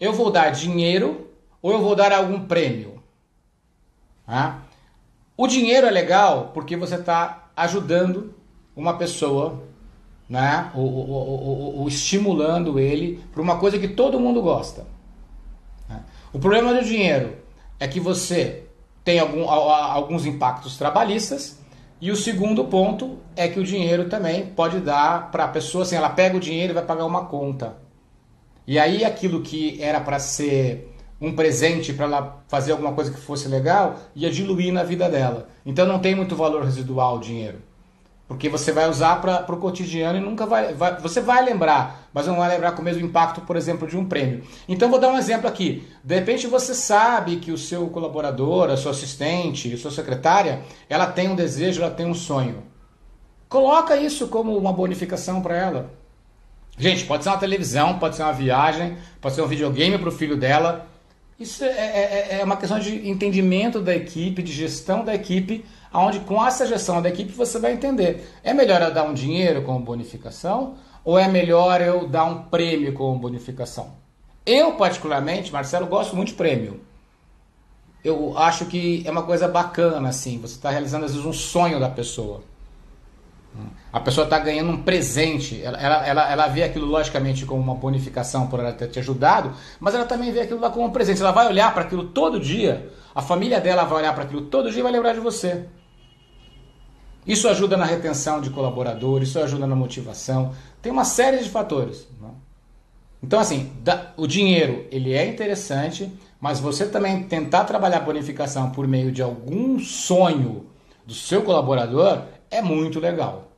Eu vou dar dinheiro ou eu vou dar algum prêmio? Tá? O dinheiro é legal porque você está ajudando uma pessoa, né? ou, ou, ou, ou estimulando ele para uma coisa que todo mundo gosta. Né? O problema do dinheiro é que você tem algum, alguns impactos trabalhistas. E o segundo ponto é que o dinheiro também pode dar para a pessoa, assim, ela pega o dinheiro e vai pagar uma conta. E aí aquilo que era para ser um presente para ela fazer alguma coisa que fosse legal, ia diluir na vida dela. Então não tem muito valor residual o dinheiro. Porque você vai usar para o cotidiano e nunca vai, vai, Você vai lembrar, mas não vai lembrar com o mesmo impacto, por exemplo, de um prêmio. Então vou dar um exemplo aqui. De repente você sabe que o seu colaborador, a sua assistente, a sua secretária, ela tem um desejo, ela tem um sonho. Coloca isso como uma bonificação para ela. Gente, pode ser uma televisão, pode ser uma viagem, pode ser um videogame para o filho dela. Isso é, é, é, é, uma questão de entendimento da equipe, de gestão da equipe, onde com essa gestão da equipe você vai entender. É melhor eu dar um dinheiro como bonificação ou é melhor eu dar um prêmio como bonificação? Eu, particularmente, Marcelo, gosto muito de prêmio. Eu acho que é uma coisa bacana, assim, você está realizando às vezes um sonho da pessoa. A pessoa está ganhando um presente, ela, ela, ela, vê aquilo logicamente como uma bonificação por ela ter te ajudado, mas ela também vê aquilo lá como um presente. Ela vai olhar para aquilo todo dia, a família dela vai olhar para aquilo todo dia e vai lembrar de você. Isso ajuda na retenção de colaboradores, isso ajuda na motivação, tem uma série de fatores. Né? Então, assim, o dinheiro ele é interessante, mas você também tentar trabalhar bonificação por meio de algum sonho do seu colaborador é muito legal.